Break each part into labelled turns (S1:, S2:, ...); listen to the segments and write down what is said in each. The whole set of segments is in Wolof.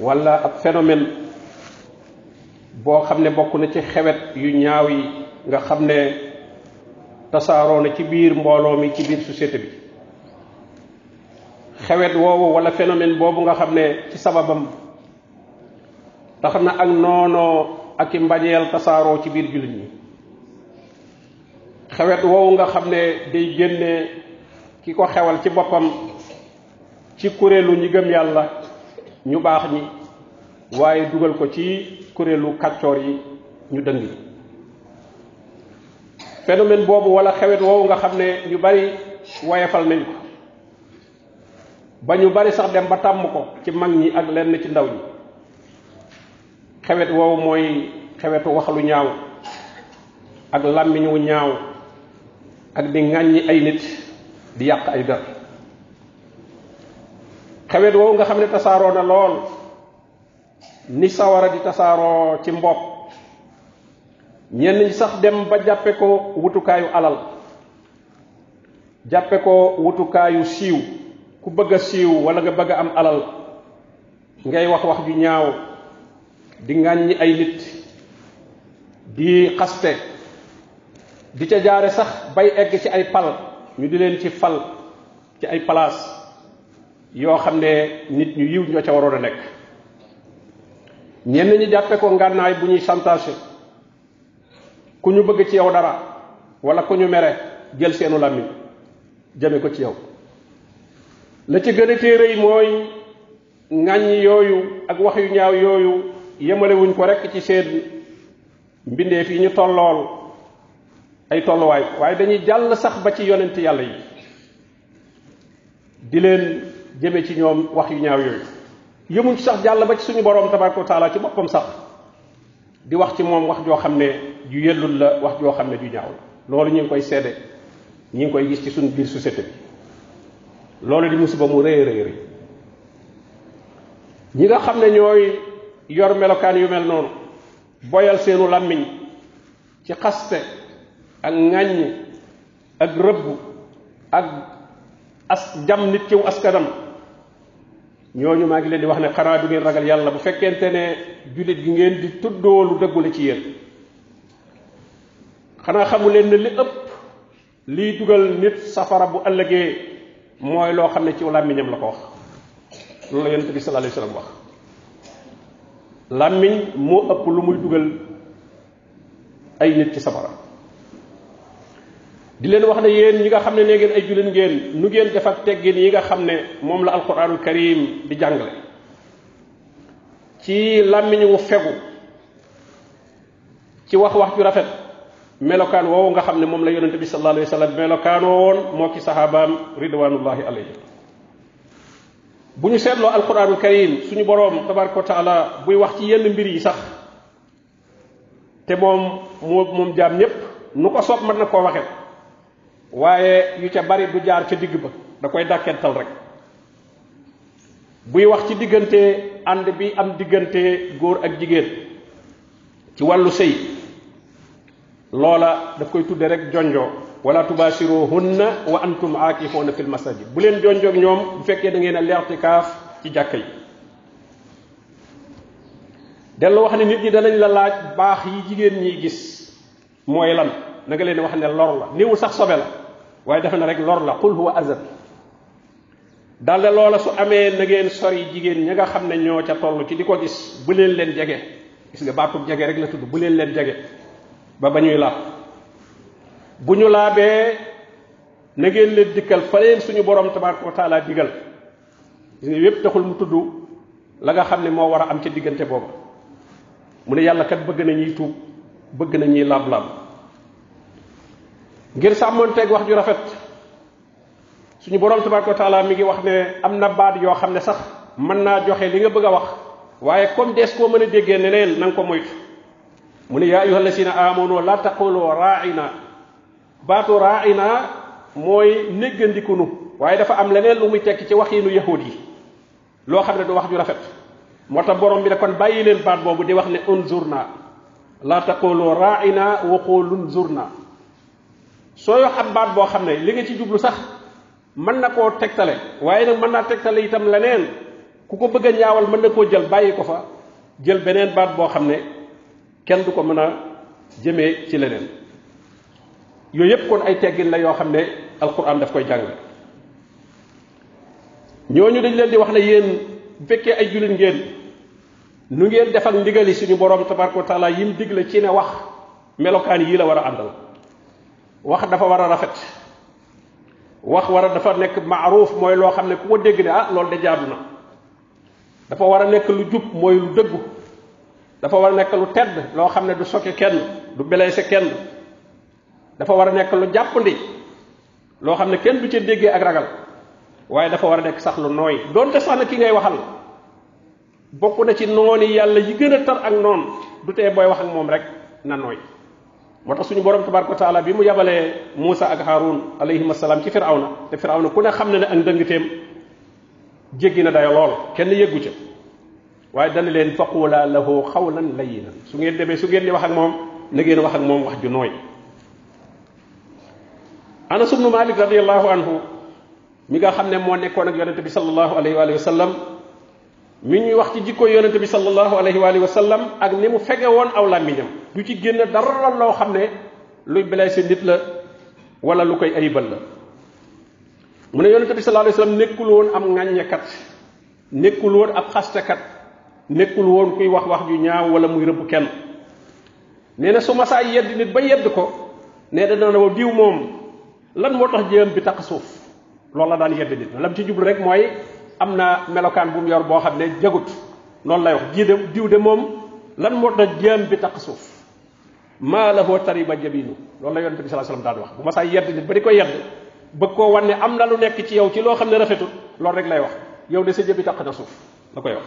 S1: wala ab phénomène boo xam ne bokk na ci xewet yu ñaaw yi nga xam ne tasaaroo na ci biir mbooloo mi ci biir société bi xewet woowu wala phénomène boobu nga xam ne ci sababam tax na ak noonoo ak i mbañeel tasaaroo ci biir jullit ñi xewet woowu nga xam ne day génne ki ko xewal ci boppam ci kuréelu ñi gëm yàlla ñu baax ñi waaye dugal ko ci kuréelu kàccoor yi ñu dëng yi phénomène boobu wala xewet woowu nga xam ne ñu bari wayefal nañ ko ba ñu bari sax dem ba tàmm ko ci mag ñi ak lenn ci ndaw ñi xewet woowu mooy xewetu wax lu ñaaw ak làmmiñ wu ñaaw ak di ŋàññi ay nit di yàq ay der xewet woowu nga xam ne tasaaroo na lool ni sawara di tasaaroo ci mbopp ñenn ñi sax dem ba jàppe ko wutukaayu alal jàppe ko wutukaayu siiw ku bëgg a siiw wala nga bëgg a am alal ngay wax wax ju ñaaw di ŋàññi ay nit di xaste di ca jaare sax bay egg ci ay pal ñu di leen ci fal ci ay palaas yoo xam ne nit ñu yiw ñoo ca waroon a nekk ñenn ñi jàppe ko ngànnaay bu ñuy santaase ku ñu bëgg ci yow dara wala ku ñu mere jël seenu làmmiñ jëme ko ci yow la ci gën a téere mooy ŋàññ yooyu ak wax yu ñaaw yooyu yemalewuñ ko rekk ci seen mbindeef yi ñu tollool ay tolluwaay waaye dañuy jàll sax ba ci yonent yàlla yi di leen jëme ci ñoom wax yu ñaaw yooyu yëmuñ ci sax jàll ba ci suñu borom tabaraka wa taala ci boppam sax di wax ci moom wax joo xam ne ju yellul la wax joo xam ne ju ñaaw la loolu ñu ngi koy seede ñu ngi koy gis ci suñu biir société bi loolu di musiba mu rëy rëy rëy ñi nga xam ne ñooy yor melokaan yu mel noonu boyal seenu làmmiñ ci xaste ak ŋàññ ak rëbb ak as jam nit ciw askanam ñooñu maa ngi leen di wax ne xanaa du ngeen ragal yàlla bu fekkente ne jullit gi ngeen di tuddoo lu dëggu la ci yéen xanaa xamu leen ne li ëpp liy dugal nit safara bu ëllëgee mooy loo xam ne ci làmmiñam la ko wax loolu la yonent bi sallallahu alayhi wasallam wax làmmiñ moo ëpp lu muy dugal ay nit ci safara di leen wax ne yéen ñi nga xam ne nee ngeen ay jullit ngeen nu ngeen def ak teggin yi nga xam ne moom la alquranul karim di jàngale ci làmmiñ wu fegu ci wax wax ju rafet melokaan woowu nga xam ne moom la yonente bi sallallahu alayhi wa sallam melokaanoo woon moo ki sahabaam ridwanullahi alayhi bu ñu seetloo alquranul karim suñu boroom tabaraka wa taala buy wax ci yenn mbir yi sax te moom moo moom jaam ñépp nu ko soob mën na koo waxe waaye yu ca bari du jaar ca digg ba da koy dàkkental rek buy wax ci diggante ànd bi am diggante góor ak jigéen ci wàllu sëy loola daf koy tudde rek jonjoo wala tubaashiruhunna wa antum aakifuuna fil masajid bu leen jonjoog ñoom bu fekkee da ngeen a leertikaaf ci jàkka yi dellu wax ne nit ñi danañ la laaj baax yi jigéen ñi gis mooy lan na nga leen wax ne lor la néewul sax sobe la waaye defe na rek lor la qul huwa azab dal de loola su amee na ngeen sori jigéen ña nga xam ne ñoo ca toll ci di ko gis bu leen leen jege gis nga baatub jege rek la tudd bu leen leen jege ba ba ñuy laab bu ñu laabee na ngeen leen dikkal fa leen suñu borom tabaraka wa taala digal ne yépp taxul mu tudd la nga xam ne moo war a am ca diggante booba mu ne yàlla kat bëgg na ñuy tuub bëgg na ñuy laab-laab ngir sàmmoonteeg wax ju rafet suñu borom tabaraka wa taala mi ngi wax ne am na baat yoo xam ne sax mën naa joxe li nga bëgg a wax waaye comme des koo mën a déggee neneen na nga ko moytu mu ne yaa ayuha alladina amanu la taqulu raaina baatu raaina mooy néggandiku nu waaye dafa am leneen lu muy tekki ci waxiinu yahud yi loo xam ne du wax ju rafet moo tax borom bi ne kon bàyyi leen baat boobu di wax ne unzurna la taqulu raaina wa qulu unzurna sooy wax ab baat boo xam ne li nga ci jublu sax mën na koo tegtale waaye nag mën naa tegtale itam leneen ku ko bëgg a ñaawal mën na koo jël bàyyi ko fa jël beneen baat boo xam ne kenn du ko mën a jëmee ci leneen yooyu yëpp kon ay teggin la yoo xam ne alquran daf koy jàng ñooñu dañ leen di wax ne yéen bu fekkee ay jullit ngeen nu ngeen def ak ndigali suñu borom tabaraka wa taala yim digle ci ne wax melokaan yii la war a àndal wax dafa war a rafet wax war a dafa nekk maaruuf mooy loo xam ne ku ko dégg ne ah loolu de jaadu na dafa war a nekk lu jub mooy lu dëggu dafa war a nekk lu tedd loo xam ne du soke kenn du blessé kenn dafa war a nekk lu jàppandi loo xam ne kenn du ca déggee ak ragal waaye dafa war a nekk sax lu nooy doonte sax na ki ngay waxal bokku na ci nooni yàlla yi gën a tar ak noon du tee booy wax ak moom rek na nooy moo tax suñu borom tabaraka wa taala bi mu yabalee Moussa ak Haroun alayhim asalaam ci firawna te firawna ku ne xam ne ne ak ndëngteem jéggi na dayo lool kenn yëggu ca waaye dana leen faqula lahu xawlan layinan su ngeen demee su ngeen di wax ak moom na ngeen wax ak moom wax ju nooy anas ibnu malik radiallahu anhu mi nga xam ne moo nekkoon ak yonente bi sallallahu alayhi wa sallam mi ñuy wax ci jikko yonente bi sallallahu alayhi wa sallam ak ni mu fege woon aw làmmiñam du ci génn dara loo xam ne luy blessé nit la wala lu koy ayibal la mu ne yonente bi sallallahu alayhi wa sallam nekkul woon am ŋàññekat nekkul woon ab xastekat nekkul woon kuy wax wax ju ñaaw wala muy rëbb kenn nee na su masaa yedd nit ba yedd ko nee da dana wa diw moom lan moo tax jëm bi taq suuf loolu la daan yedd nit lam ci jublu rek mooy am na melokaan bu mu yor boo xam ne jagut loolu lay wax jii de diw de moom lan moo tax jëm bi taq suuf maa la hoo tari ba jabinu loolu la yonente bi sallallahu alayhi wasallam daan wax bu ma saa yedd nit ba di ko yedd bëgg koo wan ne am na lu nekk ci yow ci loo xam ne rafetul loolu rek lay wax yow de sa jëbi taq na suuf la koy wax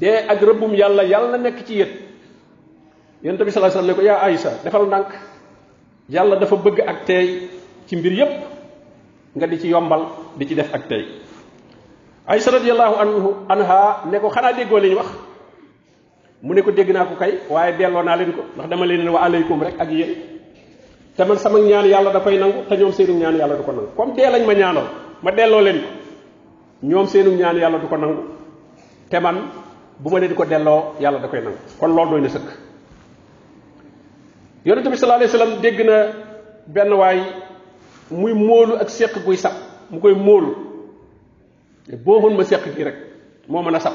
S1: dee ak rëbbum yàlla yàlla nekk ci yéen yonent bi sallallahu alayhi wasallam ne ko yaa Aysa defal ndànk yàlla dafa bëgg ak teey ci mbir yépp nga di ci yombal di ci def ak teey Aysa radiyallahu anhu anha ne ko xanaa déggoo li ñu wax mu ne ko dégg naa ko kay waaye delloo naa leen ko ndax dama leen wa aleykum rek ak yéen te man sama ñaan yàlla da koy nangu te ñoom seenu ñaan yàlla du ko nangu comme dee lañ ma ñaanal ma delloo leen ko ñoom seenu ñaan yàlla du ko nangu te man bu ma ne di ko delloo yàlla da koy nangu kon loolu doy na sëkk yonente bi sallallahu alayhi wasallam dégg na benn waay muy móolu ak séq guy sab mu koy móolu booxoon ma séq gi rek moo mën a sab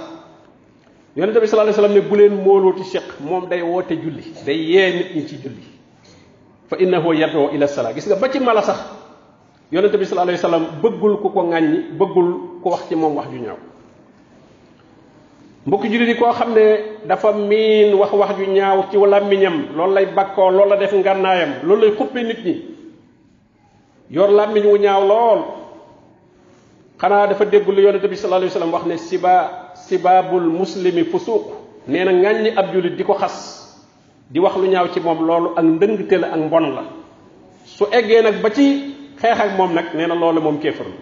S1: yonente bi sallallahu alayhi wasallam ne bu leen móolooti séq moom day woote julli day yee nit ñi ci julli fa innahu yadoo ila salaa gis nga ba ci mala sax yonente bi sallallahu alayhi wasallam bëggul ku ko ŋàññi bëggul ku wax ci moom wax ju ñaaw mbokki jullit yi koo xam ne dafa miin wax wax ju ñaaw ci làmmiñam loolu lay bakkoo loolu la def ngànnaayam loolu lay xuppe nit ñi yor làmmiñ wu ñaaw lool xanaa dafa dégg lu yonente bi sallallahu alayhi wasallam wax ne siba sibabul muslimi fusuq nee na ŋàññi ab jullit di ko xas di wax lu ñaaw ci moom loolu ak ndëngte la ak mbon la su eggee nag ba ci xeex ak moom nag nee na loolu moom kéefar la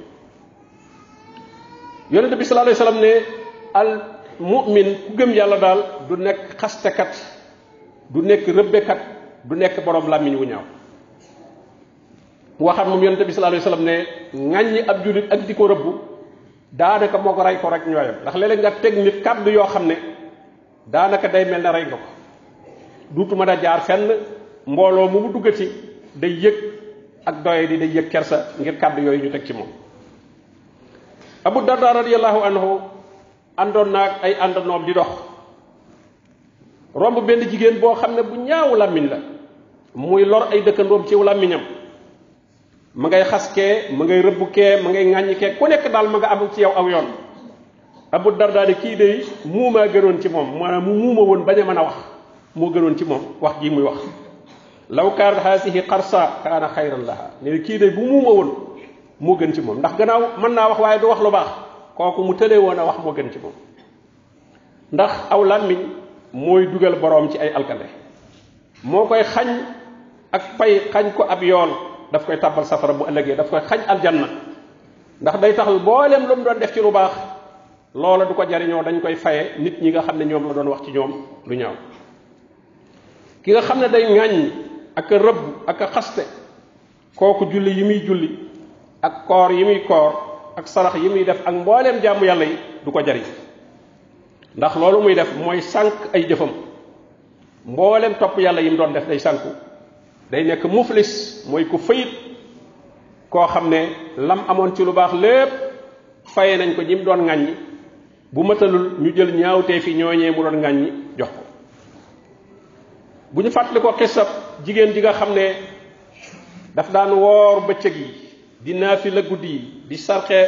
S1: yonente bi sallallahu alayhi wasallam ne al mu'min ku gëm yàlla daal du nekk xastekat du nekk rëbbekat du nekk borom làmmiñ wu ñaaw mu waxaat moom yonente bi sallallahu alayhi wasallam ne ŋàññi ab jullit ak di ko rëbb daanaka moo ko rey ko rek ñooyam ndax léeg nga teg nit kàddu yoo xam ne daanaka day mel ne rey nga ko duutuma da jaar fenn mbooloo mu mu duggati day yëg ak doye di day yëg kersa ngir kàddu yooyu ñu teg ci moom abu darda radiallahu anhu àndoon naag ay àndanoom di dox romb benn jigéen boo xam ne bu ñaaw làmmiñ la muy lor ay dëkkandoom ci làmmiñam ma ngay xas kee ma ngay rëbb kee ma ngay ŋàññi kee ku nekk daal ma nga am ci yow aw yoon abu dardaa de kii de muumaa gënoon ci moom maanaam mu muuma woon bañ a mën a wax moo gënoon ci moom wax jii muy wax law kaanat haasihi xarsa kaana xayran laha ne kii de bu muuma woon moo gën ci moom ndax gannaaw mën naa wax waaye du wax lu baax kooku mu tëlee woon a wax moo gën ci moom ndax aw làmmiñ mooy dugal boroom ci ay alkande moo koy xañ ak pay xañ ko ab yoon daf koy tàbbal safara bu ëllëgee daf koy xañ aljanna ndax day tax mboolem lu mu doon def ci lu baax loola du ko jariñoo dañ koy faye nit ñi nga xam ne ñoom la doon wax ci ñoom lu ñaaw ki nga xam ne day ŋàññ ak a rëbb ak a xaste kooku julli yi muy julli ak koor yi muy koor ak sarax yi muy def ak mbooleem jàmm yàlla yi du ko jariñ ndax loolu muy def mooy sànq ay jëfam mbooleem topp yàlla yi mu doon def day sànku day nekk muflis mooy ku fayit koo xam ne lam amoon ci lu baax lépp faye nañ ko ñi mu doon ŋàññi bu matalul ñu jël ñaawtee fi ñooñee mu doon ŋàññi jox ko bu ñu fàttali ko xisab jigéen ji nga xam ne daf daan woor bëccëg yi di naafi la guddi yi di sarxe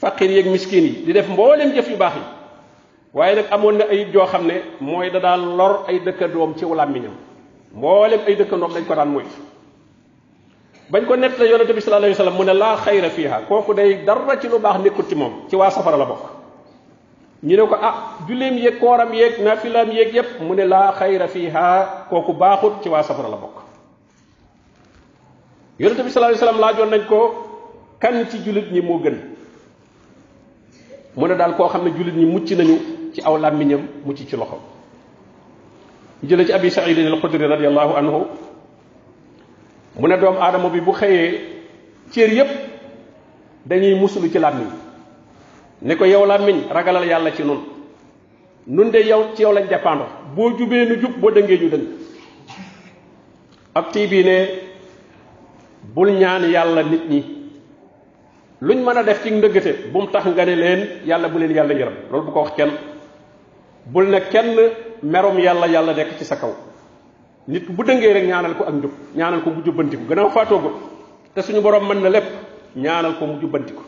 S1: faqir yeeg miskin yi di def mboolem jëf yu baax yi waaye nag amoon na ayib joo xam ne mooy da daan lor ay dëkkandoom ci làmmiñam mboolem ay dëkkandoom dañ ko daan moytu bañ ko nett la yonente bi sallallahu alayhi wasallam mu ne laa xayra fiha kooku day dara ci lu baax nekkul ci moom ci waa safara la bokk ñu ne ko ah julleem yeeg kooram yeeg nafilaam yeeg yépp mu ne laa xayra fiha kooku baaxut ci waa safara la bokk yonente bi sallallahu alayhi wasallam laajoon nañ ko kan ci jullit ñi moo gën mu ne daal koo xam ne jullit ñi mucc nañu ci aw làmmiñam mucc ci loxo ñu jële ci abi saidin al xudri radiallahu anhu mu ne doomu aadama bi bu xëyee céer yépp dañuy musulu ci làmmiñ ne ko yow làmmiñ ragalal yàlla ci nun nun de yow ci yow lañ dépendre boo jubee nu jub boo dëngee ñu dëng ab tii bii ne bul ñaan yàlla nit ñi luñ mën a def ci ndëggate bu mu tax nga ne leen yàlla bu leen yàlla yërëm loolu bu ko wax kenn bul ne kenn merom yàlla yàlla nekk ci sa kaw nit bu dëngee rek ñaanal ko ak njub ñaanal ko mu jubbanti ko gannaaw faatoogul te suñu borom mën na lépp ñaanal ko mu jubbanti ko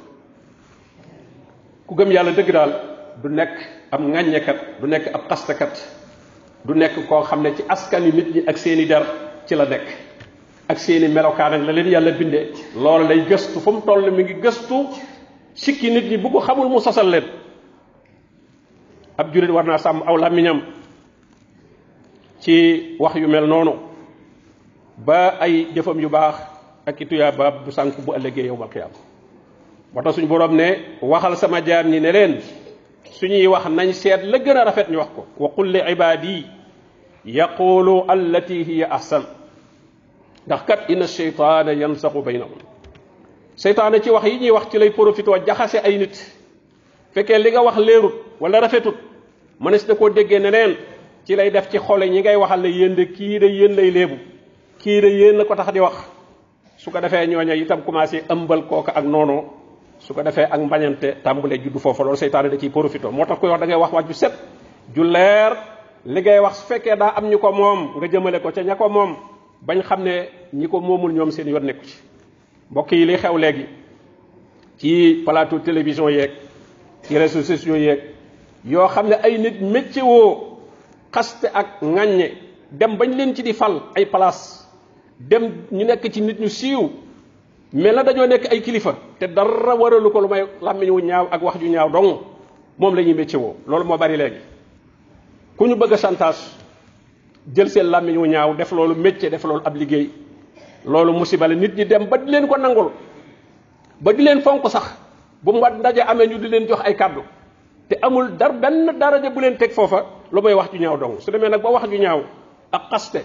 S1: ku gëm yàlla dëgg daal du nekk ab ŋàññekat du nekk ab xastakat du nekk koo xam ne ci askan yu nit ñi ak seeni der ci la nekk ak seeni melokaan ak la leen yàlla bindee loolu lay gëstu fu mu toll mi ngi gëstu sikki nit ñi bu ko xamul mu sosal leen ab julit war naa sàmm aw làmmiñam ci wax yu mel noonu ba ay jëfam yu baax ak i tuyaa ba bu sànk bu ëllëgee yow mal xiyaam moo tax suñu borom ne waxal sama jaam ñi ne leen suñuy wax nañ seet la gën a rafet ñu wax ko wa qul li ibaadi yaqulu allati hiya ahsan ndax kat inna sheytaana yansaxu baynahum seytaane ci wax yi ñuy wax ci lay profité jaxase ay nit fekkee li nga wax leerut wala rafetut mënees na koo déggee neneen ci lay def ci xole ñi ngay waxal ne yéen de kii de yéen lay léebu kii de yéen la ko tax di wax su ko defee ñooña itam commencé ëmbal kooka ak noonu su ko defee ak mbañante tàmbalee juddu foofa loolu seytaane da ciy profité moo tax koy wax da ngay wax wax ju set ju leer li ngay wax su fekkee daa am ñu ko moom nga jëmale ko ca ña ko moom bañ xam ne ñi ko moomul ñoom seen yoon nekku ci mbokk yi li xew léegi ci plateau télévision yeeg ci réseaux sociaux yeeg yoo xam ne ay nit métier woo xaste ak ŋàññe dem bañ leen ci di fal ay place dem ñu nekk ci nit ñu siiw mel na dañoo nekk ay kilifa te dara waralu ko lu may làmmiñ wu ñaaw ak wax ju ñaaw dong moom la ñuy mécce woo loolu moo bari léegi ku ñu bëgg a chantage jël seen làmmiñ wu ñaaw def loolu mécce def loolu ab liggéey loolu musiba la nit ñi dem ba di leen ko nangul ba di leen fonk sax bu mu ndaje amee ñu di leen jox ay kàddu te amul dar benn daraja bu leen teg foofa lu may wax ju ñaaw dong su demee nag ba wax ju ñaaw ak xaste